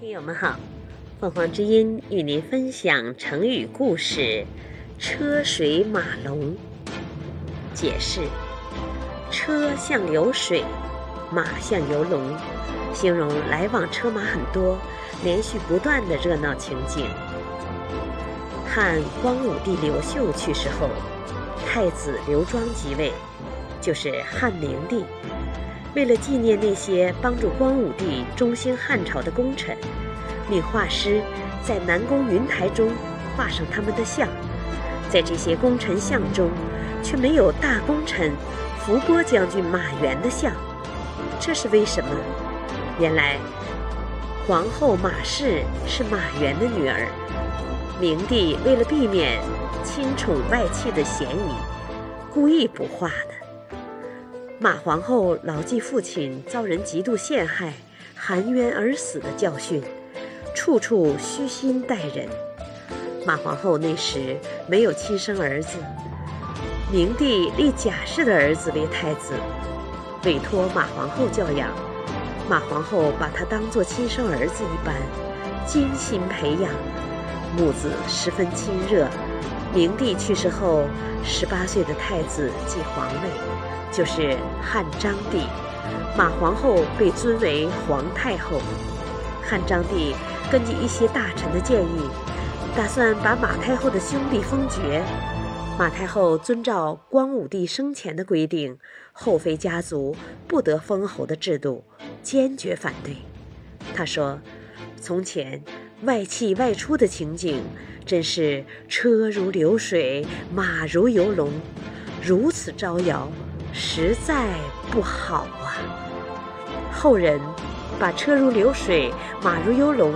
听友们好，凤凰之音与您分享成语故事“车水马龙”。解释：车像流水，马像游龙，形容来往车马很多、连续不断的热闹情景。汉光武帝刘秀去世后，太子刘庄即位，就是汉灵帝。为了纪念那些帮助光武帝中兴汉朝的功臣，命画师在南宫云台中画上他们的像。在这些功臣像中，却没有大功臣伏波将军马援的像，这是为什么？原来皇后马氏是马援的女儿，明帝为了避免亲宠外戚的嫌疑，故意不画的。马皇后牢记父亲遭人嫉妒陷害、含冤而死的教训，处处虚心待人。马皇后那时没有亲生儿子，明帝立贾氏的儿子为太子，委托马皇后教养。马皇后把他当作亲生儿子一般，精心培养，母子十分亲热。明帝去世后，十八岁的太子继皇位。就是汉章帝，马皇后被尊为皇太后。汉章帝根据一些大臣的建议，打算把马太后的兄弟封爵。马太后遵照光武帝生前的规定，后妃家族不得封侯的制度，坚决反对。他说：“从前外戚外出的情景，真是车如流水，马如游龙，如此招摇。”实在不好啊！后人把“车如流水，马如游龙”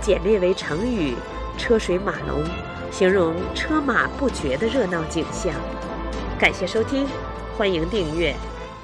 简列为成语“车水马龙”，形容车马不绝的热闹景象。感谢收听，欢迎订阅。